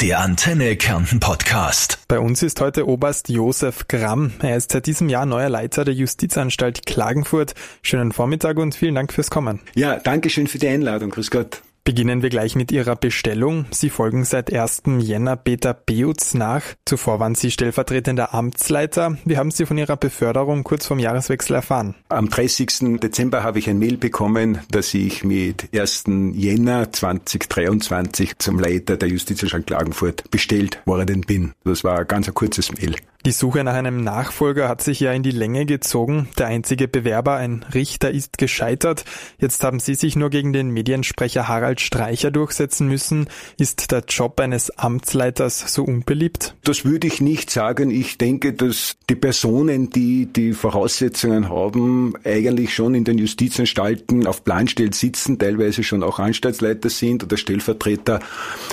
Der Antenne Kärnten Podcast. Bei uns ist heute Oberst Josef Gramm. Er ist seit diesem Jahr neuer Leiter der Justizanstalt Klagenfurt. Schönen Vormittag und vielen Dank fürs Kommen. Ja, danke schön für die Einladung. Grüß Gott. Beginnen wir gleich mit Ihrer Bestellung. Sie folgen seit 1. Jänner Peter Beutz nach. Zuvor waren Sie stellvertretender Amtsleiter. Wie haben Sie von Ihrer Beförderung kurz vorm Jahreswechsel erfahren? Am 30. Dezember habe ich ein Mail bekommen, dass ich mit 1. Jänner 2023 zum Leiter der Justizanstalt Klagenfurt bestellt worden bin. Das war ein ganz kurzes Mail. Die Suche nach einem Nachfolger hat sich ja in die Länge gezogen. Der einzige Bewerber, ein Richter, ist gescheitert. Jetzt haben Sie sich nur gegen den Mediensprecher Harald Streicher durchsetzen müssen. Ist der Job eines Amtsleiters so unbeliebt? Das würde ich nicht sagen. Ich denke, dass die Personen, die die Voraussetzungen haben, eigentlich schon in den Justizanstalten auf Planstelle sitzen, teilweise schon auch Anstaltsleiter sind oder Stellvertreter.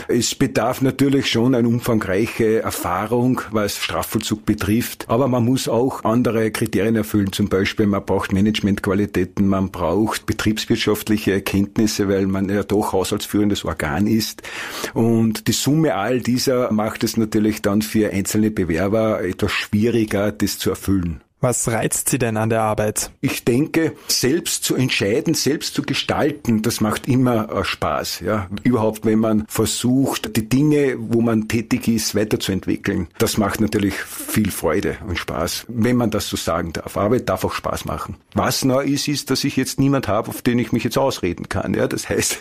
Es bedarf natürlich schon eine umfangreiche Erfahrung, was Strafvollzug Vollzug betrifft. Aber man muss auch andere Kriterien erfüllen. Zum Beispiel, man braucht Managementqualitäten, man braucht betriebswirtschaftliche Erkenntnisse, weil man ja doch haushaltsführendes Organ ist. Und die Summe all dieser macht es natürlich dann für einzelne Bewerber etwas schwieriger, das zu erfüllen. Was reizt Sie denn an der Arbeit? Ich denke, selbst zu entscheiden, selbst zu gestalten, das macht immer äh, Spaß. Ja, überhaupt, wenn man versucht, die Dinge, wo man tätig ist, weiterzuentwickeln, das macht natürlich viel Freude und Spaß, wenn man das so sagen darf. Arbeit darf auch Spaß machen. Was neu ist, ist, dass ich jetzt niemand habe, auf den ich mich jetzt ausreden kann. Ja, das heißt,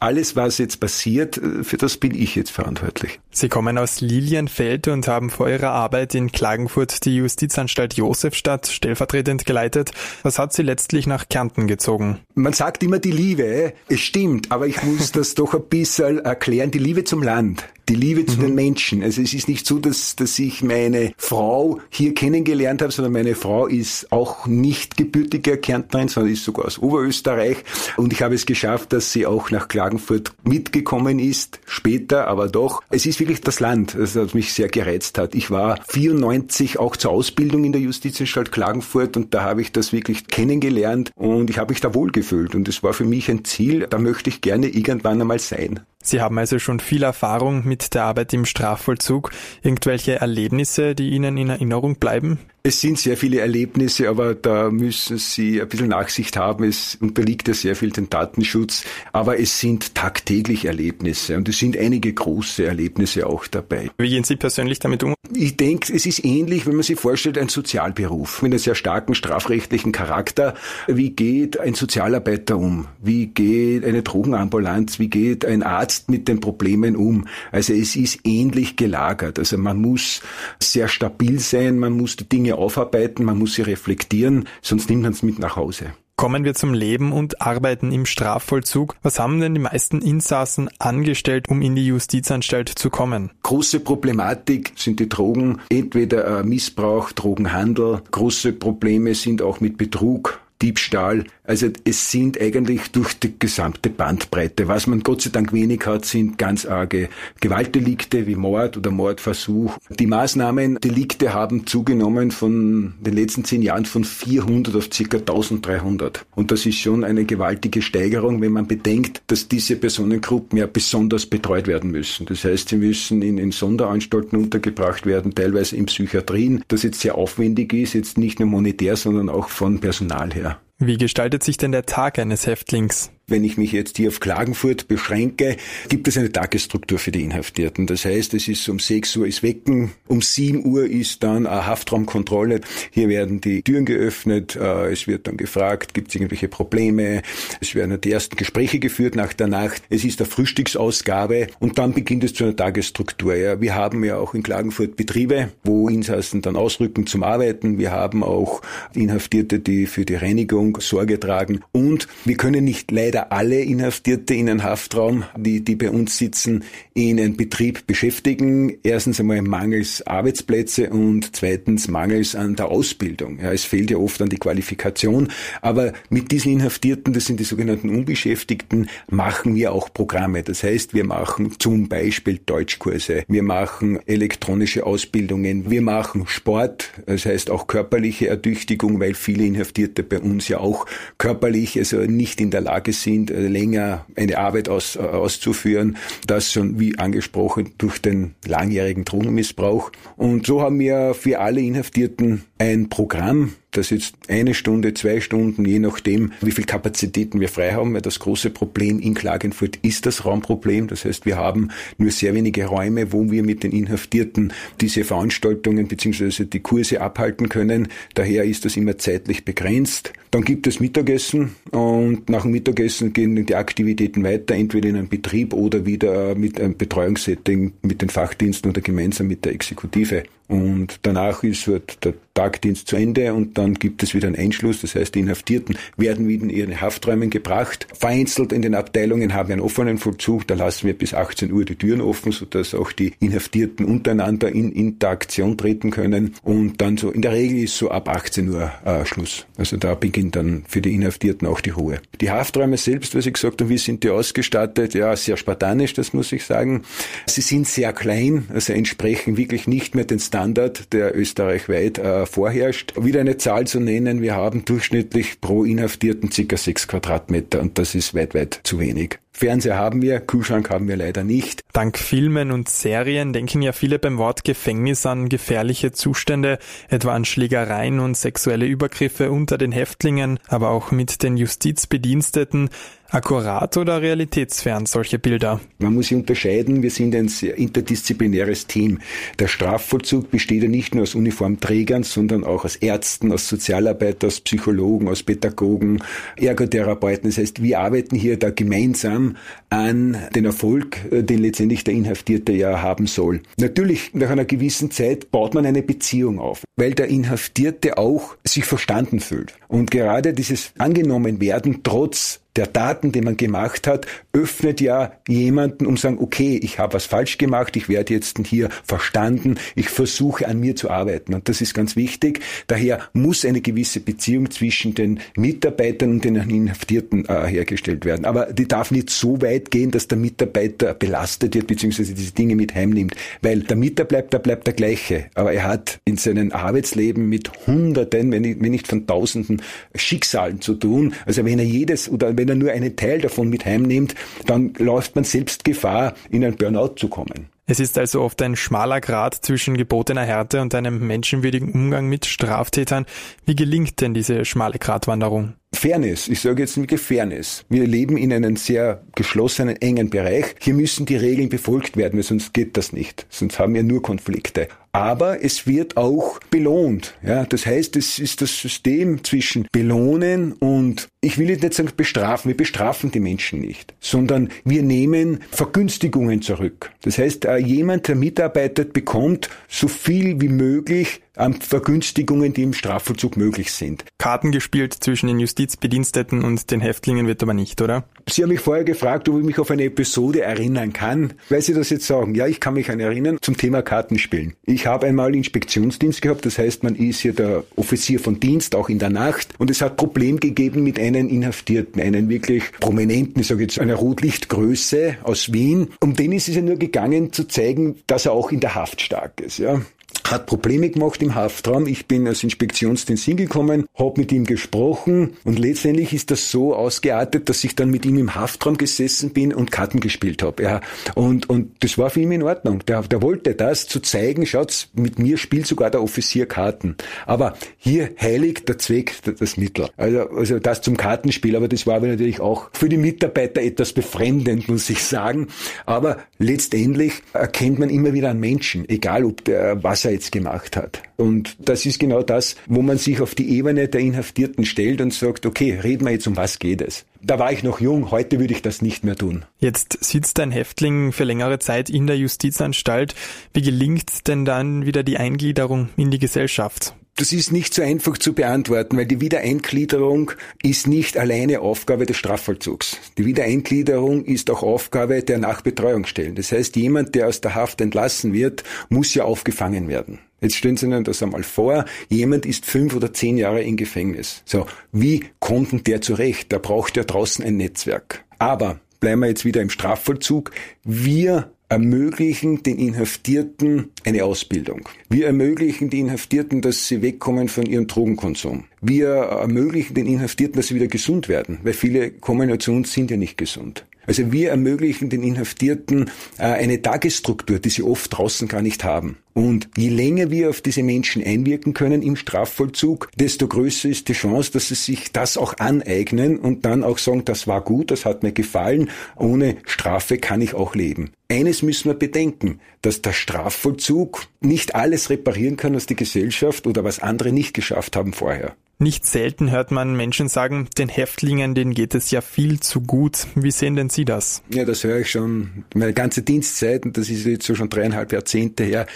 alles, was jetzt passiert, äh, für das bin ich jetzt verantwortlich. Sie kommen aus Lilienfeld und haben vor Ihrer Arbeit in Klagenfurt die Justizanstalt Josef Ingolstadt stellvertretend geleitet. Was hat Sie letztlich nach Kärnten gezogen? Man sagt immer die Liebe. Es stimmt, aber ich muss das doch ein bisschen erklären. Die Liebe zum Land die Liebe zu mhm. den Menschen. Also es ist nicht so, dass, dass ich meine Frau hier kennengelernt habe, sondern meine Frau ist auch nicht gebürtige Kärntnerin, sondern ist sogar aus Oberösterreich. Und ich habe es geschafft, dass sie auch nach Klagenfurt mitgekommen ist, später, aber doch. Es ist wirklich das Land, das mich sehr gereizt hat. Ich war 94 auch zur Ausbildung in der Justizanstalt Klagenfurt und da habe ich das wirklich kennengelernt und ich habe mich da wohlgefühlt. Und es war für mich ein Ziel, da möchte ich gerne irgendwann einmal sein. Sie haben also schon viel Erfahrung mit der Arbeit im Strafvollzug. Irgendwelche Erlebnisse, die Ihnen in Erinnerung bleiben? Es sind sehr viele Erlebnisse, aber da müssen Sie ein bisschen Nachsicht haben. Es unterliegt ja sehr viel dem Datenschutz, aber es sind tagtäglich Erlebnisse und es sind einige große Erlebnisse auch dabei. Wie gehen Sie persönlich damit um? Ich denke, es ist ähnlich, wenn man sich vorstellt, ein Sozialberuf mit einem sehr starken strafrechtlichen Charakter. Wie geht ein Sozialarbeiter um? Wie geht eine Drogenambulanz? Wie geht ein Arzt mit den Problemen um? Also es ist ähnlich gelagert. Also man muss sehr stabil sein, man muss die Dinge aufarbeiten, man muss sie reflektieren, sonst nimmt man es mit nach Hause. Kommen wir zum Leben und Arbeiten im Strafvollzug. Was haben denn die meisten Insassen angestellt, um in die Justizanstalt zu kommen? Große Problematik sind die Drogen, entweder Missbrauch, Drogenhandel. Große Probleme sind auch mit Betrug, Diebstahl. Also es sind eigentlich durch die gesamte Bandbreite. Was man Gott sei Dank wenig hat, sind ganz arge Gewaltdelikte wie Mord oder Mordversuch. Die Maßnahmen, Delikte haben zugenommen von den letzten zehn Jahren von 400 auf circa 1300. Und das ist schon eine gewaltige Steigerung, wenn man bedenkt, dass diese Personengruppen ja besonders betreut werden müssen. Das heißt, sie müssen in, in Sonderanstalten untergebracht werden, teilweise in Psychiatrien, das jetzt sehr aufwendig ist, jetzt nicht nur monetär, sondern auch von Personal her. Wie gestaltet sich denn der Tag eines Häftlings? Wenn ich mich jetzt hier auf Klagenfurt beschränke, gibt es eine Tagesstruktur für die Inhaftierten. Das heißt, es ist um 6 Uhr ist Wecken, um 7 Uhr ist dann eine Haftraumkontrolle. Hier werden die Türen geöffnet, äh, es wird dann gefragt, gibt es irgendwelche Probleme. Es werden die ersten Gespräche geführt nach der Nacht. Es ist eine Frühstücksausgabe und dann beginnt es zu einer Tagesstruktur. Ja, wir haben ja auch in Klagenfurt Betriebe, wo Insassen dann ausrücken zum Arbeiten. Wir haben auch Inhaftierte, die für die Reinigung Sorge tragen und wir können nicht leider leider alle Inhaftierte in einem Haftraum, die, die bei uns sitzen, in einen Betrieb beschäftigen. Erstens einmal mangels Arbeitsplätze und zweitens mangels an der Ausbildung. Ja, es fehlt ja oft an die Qualifikation. Aber mit diesen Inhaftierten, das sind die sogenannten Unbeschäftigten, machen wir auch Programme. Das heißt, wir machen zum Beispiel Deutschkurse, wir machen elektronische Ausbildungen, wir machen Sport, das heißt auch körperliche Ertüchtigung, weil viele Inhaftierte bei uns ja auch körperlich also nicht in der Lage sind, sind, äh, länger eine Arbeit aus, äh, auszuführen. Das schon, wie angesprochen, durch den langjährigen Drogenmissbrauch. Und so haben wir für alle Inhaftierten ein Programm, das jetzt eine Stunde, zwei Stunden, je nachdem, wie viel Kapazitäten wir frei haben, weil das große Problem in Klagenfurt ist das Raumproblem. Das heißt, wir haben nur sehr wenige Räume, wo wir mit den Inhaftierten diese Veranstaltungen bzw. die Kurse abhalten können. Daher ist das immer zeitlich begrenzt. Dann gibt es Mittagessen und nach dem Mittagessen gehen die Aktivitäten weiter, entweder in einem Betrieb oder wieder mit einem Betreuungssetting mit den Fachdiensten oder gemeinsam mit der Exekutive. Und danach ist halt der Tagdienst zu Ende und dann gibt es wieder einen Einschluss. Das heißt, die Inhaftierten werden wieder in ihre Hafträume gebracht. Vereinzelt in den Abteilungen haben wir einen offenen Vollzug. Da lassen wir bis 18 Uhr die Türen offen, sodass auch die Inhaftierten untereinander in Interaktion treten können. Und dann so, in der Regel ist so ab 18 Uhr äh, Schluss. Also da beginnt dann für die Inhaftierten auch die Ruhe. Die Hafträume selbst, was ich gesagt habe, wie sind die ausgestattet? Ja, sehr spartanisch, das muss ich sagen. Sie sind sehr klein, also entsprechen wirklich nicht mehr den Standards Standard, der österreichweit äh, vorherrscht. Wieder eine Zahl zu nennen, wir haben durchschnittlich pro Inhaftierten circa sechs Quadratmeter und das ist weit, weit zu wenig. Fernseher haben wir, Kühlschrank haben wir leider nicht. Dank Filmen und Serien denken ja viele beim Wort Gefängnis an gefährliche Zustände, etwa an Schlägereien und sexuelle Übergriffe unter den Häftlingen, aber auch mit den Justizbediensteten. Akkurat oder realitätsfern solche Bilder? Man muss hier unterscheiden, wir sind ein sehr interdisziplinäres Team. Der Strafvollzug besteht ja nicht nur aus Uniformträgern, sondern auch aus Ärzten, aus Sozialarbeitern, aus Psychologen, aus Pädagogen, Ergotherapeuten. Das heißt, wir arbeiten hier da gemeinsam an den Erfolg, äh, den letztendlich der Inhaftierte ja haben soll. Natürlich, nach einer gewissen Zeit baut man eine Beziehung auf, weil der Inhaftierte auch sich verstanden fühlt. Und gerade dieses angenommen werden trotz der Daten, die man gemacht hat, öffnet ja jemanden, um zu sagen, okay, ich habe was falsch gemacht, ich werde jetzt hier verstanden, ich versuche an mir zu arbeiten. Und das ist ganz wichtig. Daher muss eine gewisse Beziehung zwischen den Mitarbeitern und den Inhaftierten äh, hergestellt werden. Aber die darf nicht so weit gehen, dass der Mitarbeiter belastet wird, beziehungsweise diese Dinge mit heimnimmt. Weil der Mitarbeiter bleibt der gleiche. Aber er hat in seinem Arbeitsleben mit Hunderten, wenn nicht von Tausenden Schicksalen zu tun. Also wenn er jedes oder wenn wenn er nur einen Teil davon mit heimnimmt, dann läuft man selbst Gefahr, in ein Burnout zu kommen. Es ist also oft ein schmaler Grad zwischen gebotener Härte und einem menschenwürdigen Umgang mit Straftätern. Wie gelingt denn diese schmale Gratwanderung? Fairness, ich sage jetzt wirklich Fairness. Wir leben in einem sehr geschlossenen, engen Bereich. Hier müssen die Regeln befolgt werden, weil sonst geht das nicht. Sonst haben wir nur Konflikte aber es wird auch belohnt. Ja, das heißt, es ist das System zwischen belohnen und ich will jetzt nicht sagen bestrafen, wir bestrafen die Menschen nicht, sondern wir nehmen Vergünstigungen zurück. Das heißt, äh, jemand, der mitarbeitet, bekommt so viel wie möglich an Vergünstigungen, die im Strafvollzug möglich sind. Karten gespielt zwischen den Justizbediensteten und den Häftlingen wird aber nicht, oder? Sie haben mich vorher gefragt, ob ich mich auf eine Episode erinnern kann, weil Sie das jetzt sagen. Ja, ich kann mich an erinnern zum Thema Kartenspielen. Ich habe einmal Inspektionsdienst gehabt, das heißt, man ist hier der Offizier von Dienst, auch in der Nacht, und es hat Problem gegeben mit einem Inhaftierten, einen wirklich prominenten, ich sage jetzt einer Rotlichtgröße aus Wien. Um den ist es ja nur gegangen, zu zeigen, dass er auch in der Haft stark ist. Ja hat Probleme gemacht im Haftraum. Ich bin als Inspektionsdienst hingekommen, habe mit ihm gesprochen und letztendlich ist das so ausgeartet, dass ich dann mit ihm im Haftraum gesessen bin und Karten gespielt habe. Ja. Und, und das war für ihn in Ordnung. Der, der wollte das zu zeigen, schaut, mit mir spielt sogar der Offizier Karten. Aber hier heiligt der Zweck das Mittel. Also, also das zum Kartenspiel, aber das war aber natürlich auch für die Mitarbeiter etwas befremdend, muss ich sagen. Aber letztendlich erkennt man immer wieder einen Menschen, egal ob der, was er jetzt gemacht hat. Und das ist genau das, wo man sich auf die Ebene der Inhaftierten stellt und sagt, okay, reden wir jetzt, um was geht es. Da war ich noch jung, heute würde ich das nicht mehr tun. Jetzt sitzt ein Häftling für längere Zeit in der Justizanstalt. Wie gelingt denn dann wieder die Eingliederung in die Gesellschaft? Das ist nicht so einfach zu beantworten, weil die Wiedereingliederung ist nicht alleine Aufgabe des Strafvollzugs. Die Wiedereingliederung ist auch Aufgabe der Nachbetreuungsstellen. Das heißt, jemand, der aus der Haft entlassen wird, muss ja aufgefangen werden. Jetzt stellen Sie sich das einmal vor, jemand ist fünf oder zehn Jahre im Gefängnis. So, wie kommt denn der zurecht? Da braucht ja draußen ein Netzwerk. Aber bleiben wir jetzt wieder im Strafvollzug. Wir ermöglichen den Inhaftierten eine Ausbildung. Wir ermöglichen den Inhaftierten, dass sie wegkommen von ihrem Drogenkonsum. Wir ermöglichen den Inhaftierten, dass sie wieder gesund werden, weil viele kommen ja zu uns, sind ja nicht gesund. Also wir ermöglichen den Inhaftierten äh, eine Tagesstruktur, die sie oft draußen gar nicht haben. Und je länger wir auf diese Menschen einwirken können im Strafvollzug, desto größer ist die Chance, dass sie sich das auch aneignen und dann auch sagen, das war gut, das hat mir gefallen, ohne Strafe kann ich auch leben. Eines müssen wir bedenken, dass der Strafvollzug nicht alles reparieren kann, was die Gesellschaft oder was andere nicht geschafft haben vorher. Nicht selten hört man Menschen sagen, den Häftlingen, denen geht es ja viel zu gut. Wie sehen denn Sie das? Ja, das höre ich schon meine ganze Dienstzeit und das ist jetzt so schon dreieinhalb Jahrzehnte her.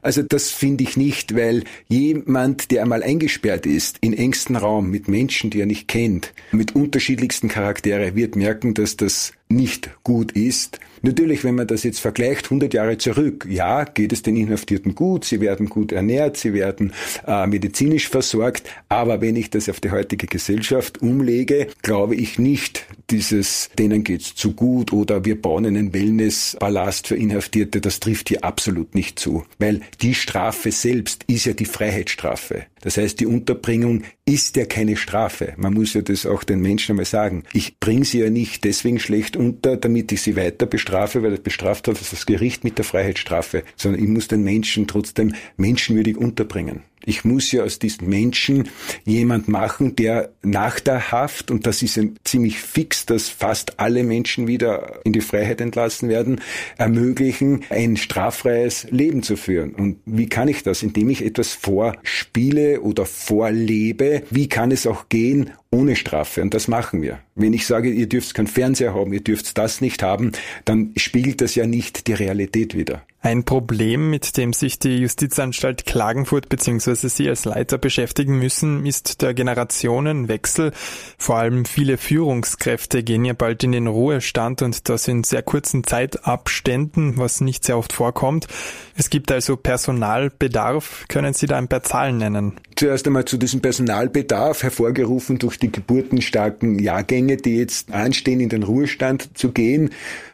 Also das finde ich nicht, weil jemand, der einmal eingesperrt ist, in engstem Raum mit Menschen, die er nicht kennt, mit unterschiedlichsten Charaktere, wird merken, dass das nicht gut ist. Natürlich, wenn man das jetzt vergleicht, 100 Jahre zurück, ja, geht es den Inhaftierten gut, sie werden gut ernährt, sie werden äh, medizinisch versorgt, aber wenn ich das auf die heutige Gesellschaft umlege, glaube ich nicht, dieses, denen geht's zu gut oder wir bauen einen Wellnesspalast für Inhaftierte, das trifft hier absolut nicht zu, weil die Strafe selbst ist ja die Freiheitsstrafe. Das heißt, die Unterbringung ist ja keine Strafe. Man muss ja das auch den Menschen einmal sagen. Ich bringe sie ja nicht deswegen schlecht unter, damit ich sie weiter bestrafe, weil das bestraft hat das Gericht mit der Freiheitsstrafe, sondern ich muss den Menschen trotzdem menschenwürdig unterbringen. Ich muss ja aus diesen Menschen jemand machen, der nach der Haft, und das ist ziemlich fix, dass fast alle Menschen wieder in die Freiheit entlassen werden, ermöglichen, ein straffreies Leben zu führen. Und wie kann ich das? Indem ich etwas vorspiele oder vorlebe. Wie kann es auch gehen ohne Strafe? Und das machen wir. Wenn ich sage, ihr dürft keinen Fernseher haben, ihr dürft das nicht haben, dann spiegelt das ja nicht die Realität wieder. Ein Problem, mit dem sich die Justizanstalt Klagenfurt bzw. Sie als Leiter beschäftigen müssen, ist der Generationenwechsel. Vor allem viele Führungskräfte gehen ja bald in den Ruhestand und das in sehr kurzen Zeitabständen, was nicht sehr oft vorkommt. Es gibt also Personalbedarf. Können Sie da ein paar Zahlen nennen? Zuerst einmal zu diesem Personalbedarf, hervorgerufen durch die geburtenstarken Jahrgänge, die jetzt anstehen, in den Ruhestand zu gehen.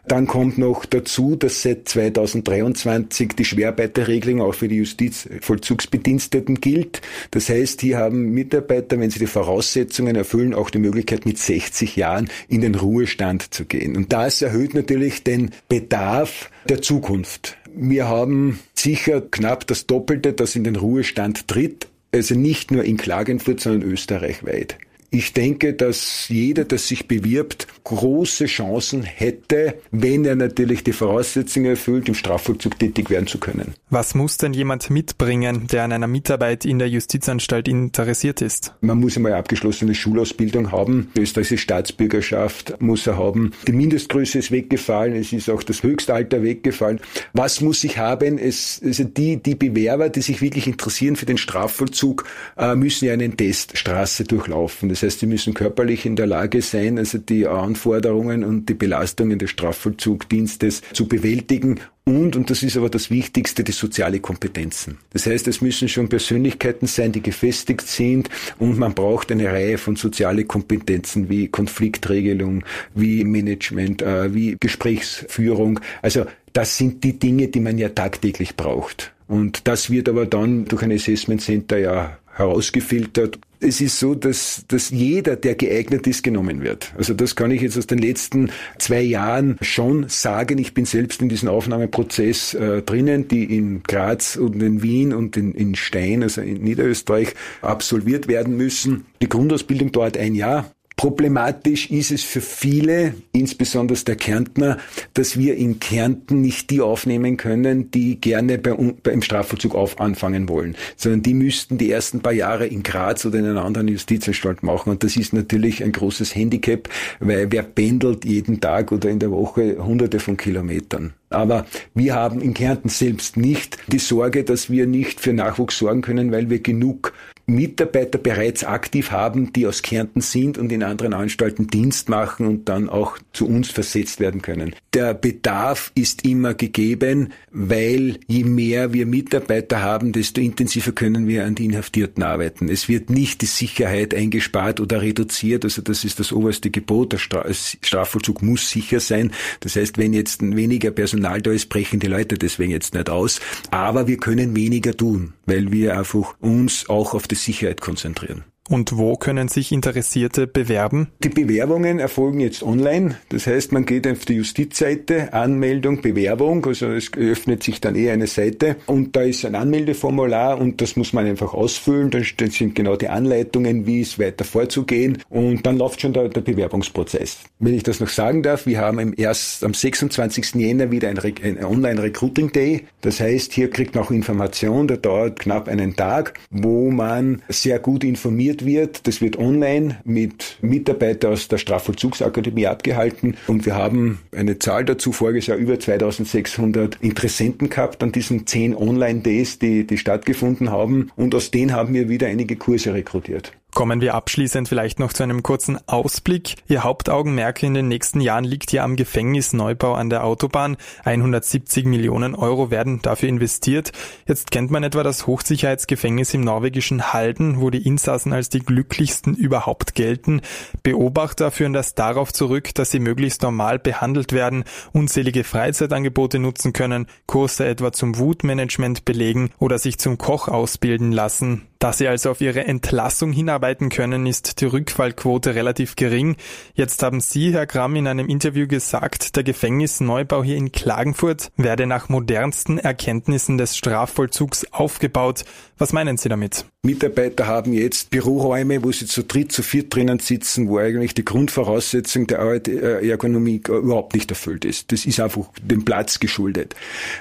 Dann kommt noch dazu, dass seit 2023 die Schwerarbeiterregelung auch für die Justizvollzugsbediensteten gilt. Das heißt, hier haben Mitarbeiter, wenn sie die Voraussetzungen erfüllen, auch die Möglichkeit, mit 60 Jahren in den Ruhestand zu gehen. Und das erhöht natürlich den Bedarf der Zukunft. Wir haben sicher knapp das Doppelte, das in den Ruhestand tritt. Also nicht nur in Klagenfurt, sondern österreichweit. Ich denke, dass jeder, der sich bewirbt, große Chancen hätte, wenn er natürlich die Voraussetzungen erfüllt, im Strafvollzug tätig werden zu können. Was muss denn jemand mitbringen, der an einer Mitarbeit in der Justizanstalt interessiert ist? Man muss einmal abgeschlossene Schulausbildung haben. Die österreichische Staatsbürgerschaft muss er haben. Die Mindestgröße ist weggefallen. Es ist auch das Höchstalter weggefallen. Was muss ich haben? Es, also die, die Bewerber, die sich wirklich interessieren für den Strafvollzug, äh, müssen ja einen Teststraße durchlaufen. Das heißt, sie müssen körperlich in der Lage sein, also die Anforderungen und die Belastungen des Strafvollzugdienstes zu bewältigen und, und das ist aber das Wichtigste, die soziale Kompetenzen. Das heißt, es müssen schon Persönlichkeiten sein, die gefestigt sind und man braucht eine Reihe von soziale Kompetenzen wie Konfliktregelung, wie Management, äh, wie Gesprächsführung. Also das sind die Dinge, die man ja tagtäglich braucht. Und das wird aber dann durch ein Assessment Center ja herausgefiltert. Es ist so, dass, dass jeder, der geeignet ist, genommen wird. Also das kann ich jetzt aus den letzten zwei Jahren schon sagen. Ich bin selbst in diesem Aufnahmeprozess äh, drinnen, die in Graz und in Wien und in, in Stein, also in Niederösterreich, absolviert werden müssen. Die Grundausbildung dauert ein Jahr. Problematisch ist es für viele, insbesondere der Kärntner, dass wir in Kärnten nicht die aufnehmen können, die gerne bei, im Strafvollzug auf anfangen wollen, sondern die müssten die ersten paar Jahre in Graz oder in einer anderen Justizanstalt machen. Und das ist natürlich ein großes Handicap, weil wer pendelt jeden Tag oder in der Woche hunderte von Kilometern. Aber wir haben in Kärnten selbst nicht die Sorge, dass wir nicht für Nachwuchs sorgen können, weil wir genug Mitarbeiter bereits aktiv haben, die aus Kärnten sind und in anderen Anstalten Dienst machen und dann auch zu uns versetzt werden können. Der Bedarf ist immer gegeben, weil je mehr wir Mitarbeiter haben, desto intensiver können wir an die Inhaftierten arbeiten. Es wird nicht die Sicherheit eingespart oder reduziert, also das ist das oberste Gebot. Der Strafvollzug muss sicher sein. Das heißt, wenn jetzt weniger Personal da ist, brechen die Leute deswegen jetzt nicht aus. Aber wir können weniger tun, weil wir einfach uns auch auf die Sicherheit konzentrieren. Und wo können sich Interessierte bewerben? Die Bewerbungen erfolgen jetzt online. Das heißt, man geht auf die Justizseite, Anmeldung, Bewerbung. Also es öffnet sich dann eher eine Seite und da ist ein Anmeldeformular und das muss man einfach ausfüllen. Dann sind genau die Anleitungen, wie es weiter vorzugehen und dann läuft schon der, der Bewerbungsprozess. Wenn ich das noch sagen darf, wir haben im erst, am 26. Jänner wieder ein, ein Online-Recruiting Day. Das heißt, hier kriegt man auch Information, der dauert knapp einen Tag, wo man sehr gut informiert organisiert wird. Das wird online mit Mitarbeitern aus der Strafvollzugsakademie abgehalten und wir haben eine Zahl dazu voriges Jahr über 2600 Interessenten gehabt an diesen zehn Online-Days, die, die stattgefunden haben und aus denen haben wir wieder einige Kurse rekrutiert. Kommen wir abschließend vielleicht noch zu einem kurzen Ausblick. Ihr Hauptaugenmerk in den nächsten Jahren liegt ja am Gefängnisneubau an der Autobahn. 170 Millionen Euro werden dafür investiert. Jetzt kennt man etwa das Hochsicherheitsgefängnis im norwegischen Halden, wo die Insassen als die glücklichsten überhaupt gelten. Beobachter führen das darauf zurück, dass sie möglichst normal behandelt werden, unzählige Freizeitangebote nutzen können, Kurse etwa zum Wutmanagement belegen oder sich zum Koch ausbilden lassen. Da sie also auf ihre Entlassung hinarbeiten können, ist die Rückfallquote relativ gering. Jetzt haben Sie, Herr Gramm, in einem Interview gesagt, der Gefängnisneubau hier in Klagenfurt werde nach modernsten Erkenntnissen des Strafvollzugs aufgebaut. Was meinen Sie damit? Mitarbeiter haben jetzt Büroräume, wo sie zu dritt, zu viert drinnen sitzen, wo eigentlich die Grundvoraussetzung der Ergonomie überhaupt nicht erfüllt ist. Das ist einfach dem Platz geschuldet.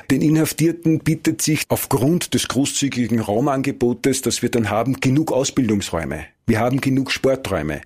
Den Inhaftierten bietet sich aufgrund des großzügigen Raumangebotes, das wir dann haben, genug Ausbildungsräume. Wir haben genug Sporträume.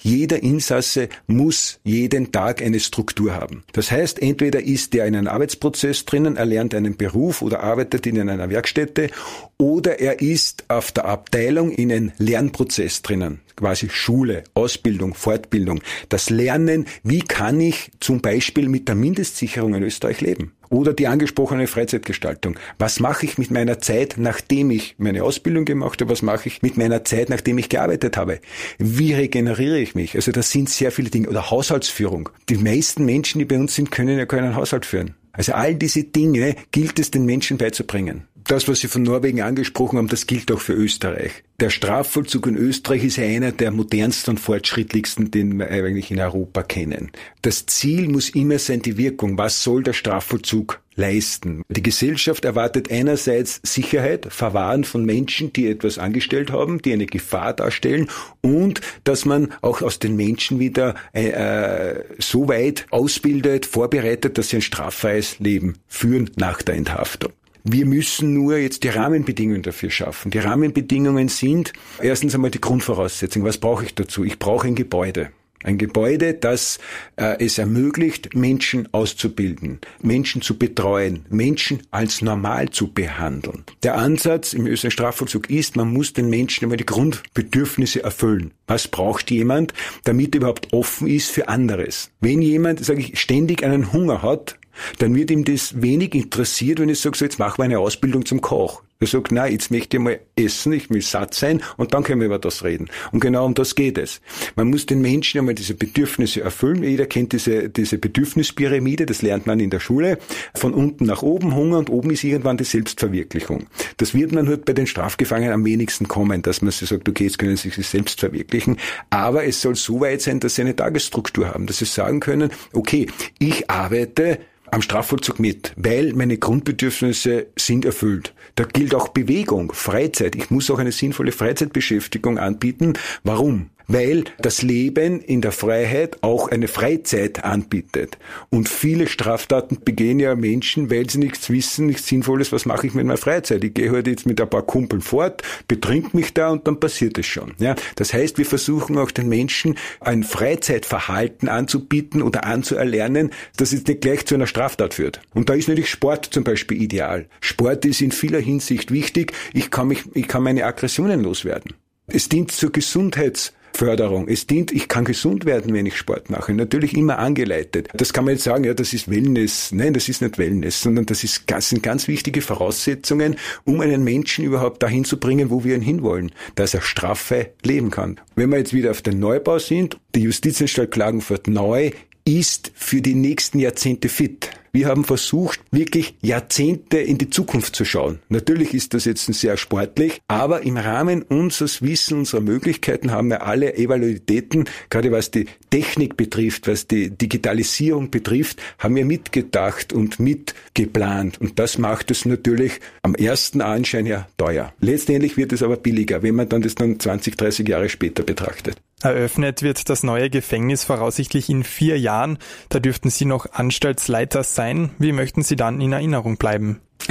Jeder Insasse muss jeden Tag eine Struktur haben. Das heißt, entweder ist er in einem Arbeitsprozess drinnen, er lernt einen Beruf oder arbeitet in einer Werkstätte, oder er ist auf der Abteilung in einem Lernprozess drinnen quasi Schule, Ausbildung, Fortbildung, das Lernen, wie kann ich zum Beispiel mit der Mindestsicherung in Österreich leben? Oder die angesprochene Freizeitgestaltung. Was mache ich mit meiner Zeit, nachdem ich meine Ausbildung gemacht habe? Was mache ich mit meiner Zeit, nachdem ich gearbeitet habe? Wie regeneriere ich mich? Also das sind sehr viele Dinge. Oder Haushaltsführung. Die meisten Menschen, die bei uns sind, können ja keinen Haushalt führen. Also all diese Dinge gilt es den Menschen beizubringen das, was Sie von Norwegen angesprochen haben, das gilt auch für Österreich. Der Strafvollzug in Österreich ist einer der modernsten und fortschrittlichsten, den wir eigentlich in Europa kennen. Das Ziel muss immer sein, die Wirkung. Was soll der Strafvollzug leisten? Die Gesellschaft erwartet einerseits Sicherheit, Verwahren von Menschen, die etwas angestellt haben, die eine Gefahr darstellen und dass man auch aus den Menschen wieder äh, äh so weit ausbildet, vorbereitet, dass sie ein straffreies Leben führen nach der Enthaftung. Wir müssen nur jetzt die Rahmenbedingungen dafür schaffen. Die Rahmenbedingungen sind erstens einmal die Grundvoraussetzung. Was brauche ich dazu? Ich brauche ein Gebäude. Ein Gebäude, das äh, es ermöglicht, Menschen auszubilden, Menschen zu betreuen, Menschen als normal zu behandeln. Der Ansatz im österreichischen Strafvollzug ist, man muss den Menschen einmal die Grundbedürfnisse erfüllen. Was braucht jemand, damit er überhaupt offen ist für anderes? Wenn jemand, sage ich, ständig einen Hunger hat, dann wird ihm das wenig interessiert, wenn ich sage, so jetzt machen wir eine Ausbildung zum Koch. Er sagt, nein, jetzt möchte ich mal essen, ich will satt sein und dann können wir über das reden. Und genau um das geht es. Man muss den Menschen einmal diese Bedürfnisse erfüllen. Jeder kennt diese, diese Bedürfnispyramide, das lernt man in der Schule. Von unten nach oben Hunger und oben ist irgendwann die Selbstverwirklichung. Das wird man halt bei den Strafgefangenen am wenigsten kommen, dass man sich sagt, okay, jetzt können sie sich selbst verwirklichen. Aber es soll so weit sein, dass sie eine Tagesstruktur haben, dass sie sagen können, okay, ich arbeite am Strafvollzug mit, weil meine Grundbedürfnisse sind erfüllt. Da gilt auch Bewegung, Freizeit. Ich muss auch eine sinnvolle Freizeitbeschäftigung anbieten. Warum? Weil das Leben in der Freiheit auch eine Freizeit anbietet. Und viele Straftaten begehen ja Menschen, weil sie nichts wissen, nichts Sinnvolles, was mache ich mit meiner Freizeit? Ich gehe heute jetzt mit ein paar Kumpeln fort, betrink mich da und dann passiert es schon. Ja, das heißt, wir versuchen auch den Menschen ein Freizeitverhalten anzubieten oder anzuerlernen, das jetzt nicht gleich zu einer Straftat führt. Und da ist natürlich Sport zum Beispiel ideal. Sport ist in vieler Hinsicht wichtig. Ich kann mich, ich kann meine Aggressionen loswerden. Es dient zur Gesundheits Förderung. Es dient, ich kann gesund werden, wenn ich Sport mache. Natürlich immer angeleitet. Das kann man jetzt sagen, ja, das ist Wellness. Nein, das ist nicht Wellness, sondern das, ist, das sind ganz wichtige Voraussetzungen, um einen Menschen überhaupt dahin zu bringen, wo wir ihn hinwollen, dass er straffe leben kann. Wenn wir jetzt wieder auf den Neubau sind, die Justizanstalt Klagenfurt neu ist für die nächsten Jahrzehnte fit. Wir haben versucht, wirklich Jahrzehnte in die Zukunft zu schauen. Natürlich ist das jetzt sehr sportlich, aber im Rahmen unseres Wissens, unserer Möglichkeiten haben wir alle Evaluitäten, gerade was die Technik betrifft, was die Digitalisierung betrifft, haben wir mitgedacht und mitgeplant. Und das macht es natürlich am ersten Anschein her teuer. Letztendlich wird es aber billiger, wenn man dann das dann 20, 30 Jahre später betrachtet. Eröffnet wird das neue Gefängnis voraussichtlich in vier Jahren. Da dürften Sie noch Anstaltsleiter sein. Wie möchten Sie dann in Erinnerung bleiben?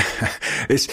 Es,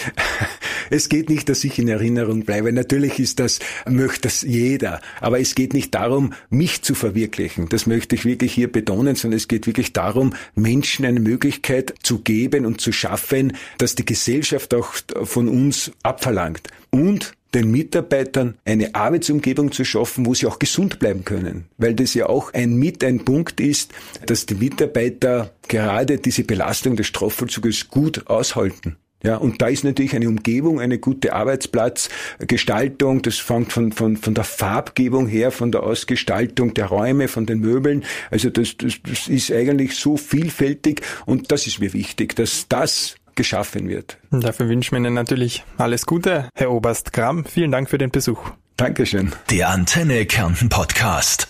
es geht nicht, dass ich in Erinnerung bleibe. Natürlich ist das, möchte das jeder. Aber es geht nicht darum, mich zu verwirklichen. Das möchte ich wirklich hier betonen, sondern es geht wirklich darum, Menschen eine Möglichkeit zu geben und zu schaffen, dass die Gesellschaft auch von uns abverlangt. Und den Mitarbeitern eine Arbeitsumgebung zu schaffen, wo sie auch gesund bleiben können. Weil das ja auch ein mit ein Punkt ist, dass die Mitarbeiter gerade diese Belastung des Strafvollzuges gut aushalten. Ja, und da ist natürlich eine Umgebung, eine gute Arbeitsplatzgestaltung. Das fängt von, von, von der Farbgebung her, von der Ausgestaltung der Räume, von den Möbeln. Also das, das, das ist eigentlich so vielfältig und das ist mir wichtig, dass das geschaffen wird. Dafür wünschen wir Ihnen natürlich alles Gute, Herr Oberst Gramm. Vielen Dank für den Besuch. Dankeschön. Der Antenne Kärnten Podcast.